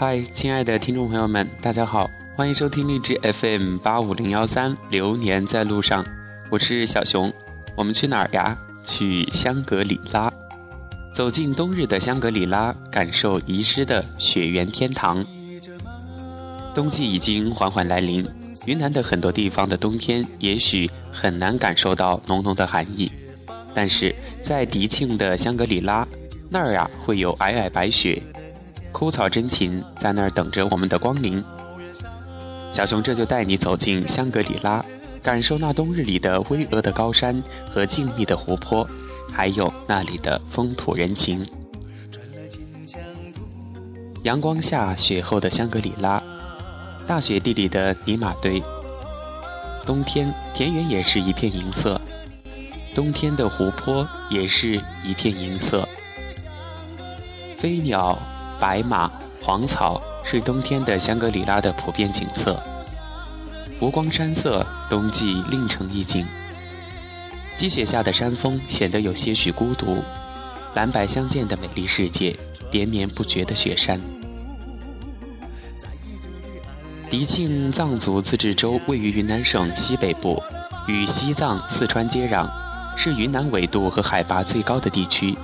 嗨，亲爱的听众朋友们，大家好，欢迎收听荔枝 FM 八五零幺三，流年在路上，我是小熊。我们去哪儿呀？去香格里拉，走进冬日的香格里拉，感受遗失的雪原天堂。冬季已经缓缓来临，云南的很多地方的冬天也许很难感受到浓浓的寒意，但是在迪庆的香格里拉那儿呀，会有皑皑白雪。枯草真情在那儿等着我们的光临。小熊这就带你走进香格里拉，感受那冬日里的巍峨的高山和静谧的湖泊，还有那里的风土人情。阳光下雪后的香格里拉，大雪地里的尼玛堆。冬天田园也是一片银色，冬天的湖泊也是一片银色。飞鸟。白马、黄草是冬天的香格里拉的普遍景色。湖光山色，冬季另成一景。积雪下的山峰显得有些许孤独，蓝白相间的美丽世界，连绵不绝的雪山。迪庆藏族自治州位于云南省西北部，与西藏、四川接壤，是云南纬度和海拔最高的地区，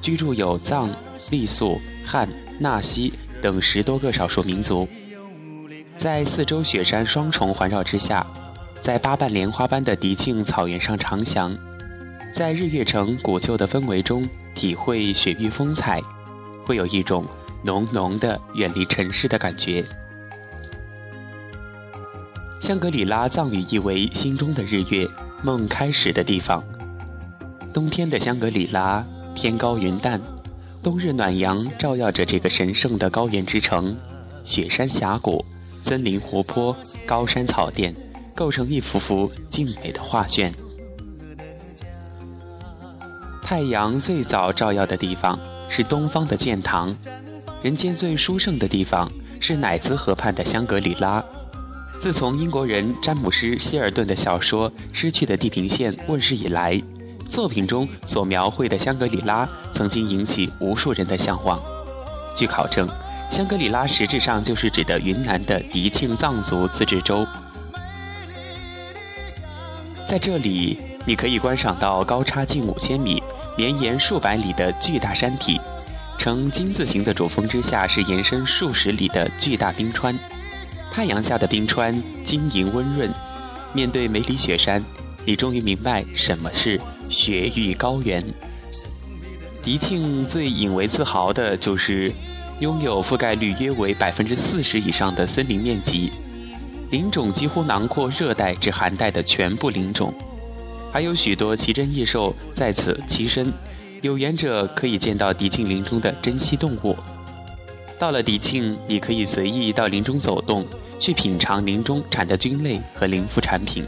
居住有藏、傈僳、汉。纳西等十多个少数民族，在四周雪山双重环绕之下，在八瓣莲花般的迪庆草原上长翔，在日月城古旧的氛围中体会雪域风采，会有一种浓浓的远离尘世的感觉。香格里拉藏语意为“心中的日月，梦开始的地方”。冬天的香格里拉，天高云淡。冬日暖阳照耀着这个神圣的高原之城，雪山峡谷、森林湖泊、高山草甸，构成一幅幅静美的画卷。太阳最早照耀的地方是东方的建堂，人间最殊胜的地方是乃兹河畔的香格里拉。自从英国人詹姆斯·希尔顿的小说《失去的地平线》问世以来。作品中所描绘的香格里拉曾经引起无数人的向往。据考证，香格里拉实质上就是指的云南的迪庆藏族自治州。在这里，你可以观赏到高差近五千米、绵延数百里的巨大山体，呈金字形的主峰之下是延伸数十里的巨大冰川。太阳下的冰川晶莹温润，面对梅里雪山，你终于明白什么是。雪域高原，迪庆最引为自豪的就是拥有覆盖率约为百分之四十以上的森林面积，林种几乎囊括热带至寒带的全部林种，还有许多奇珍异兽在此栖身，有缘者可以见到迪庆林中的珍稀动物。到了迪庆，你可以随意到林中走动，去品尝林中产的菌类和林副产品。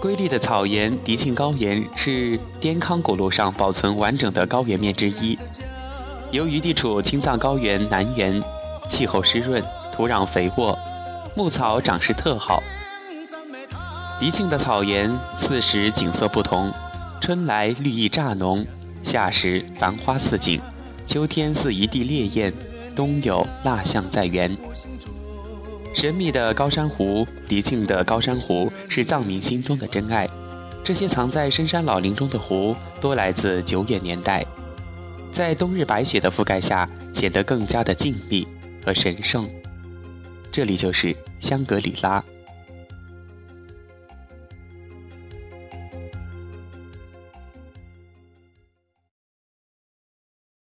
瑰丽的草原迪庆高原是滇康古路上保存完整的高原面之一。由于地处青藏高原南缘，气候湿润，土壤肥沃，牧草长势特好。迪庆的草原四时景色不同，春来绿意乍浓，夏时繁花似锦，秋天似一地烈焰，冬有蜡像在原。神秘的高山湖，迪庆的高山湖是藏民心中的真爱。这些藏在深山老林中的湖，多来自久远年代，在冬日白雪的覆盖下，显得更加的静谧和神圣。这里就是香格里拉。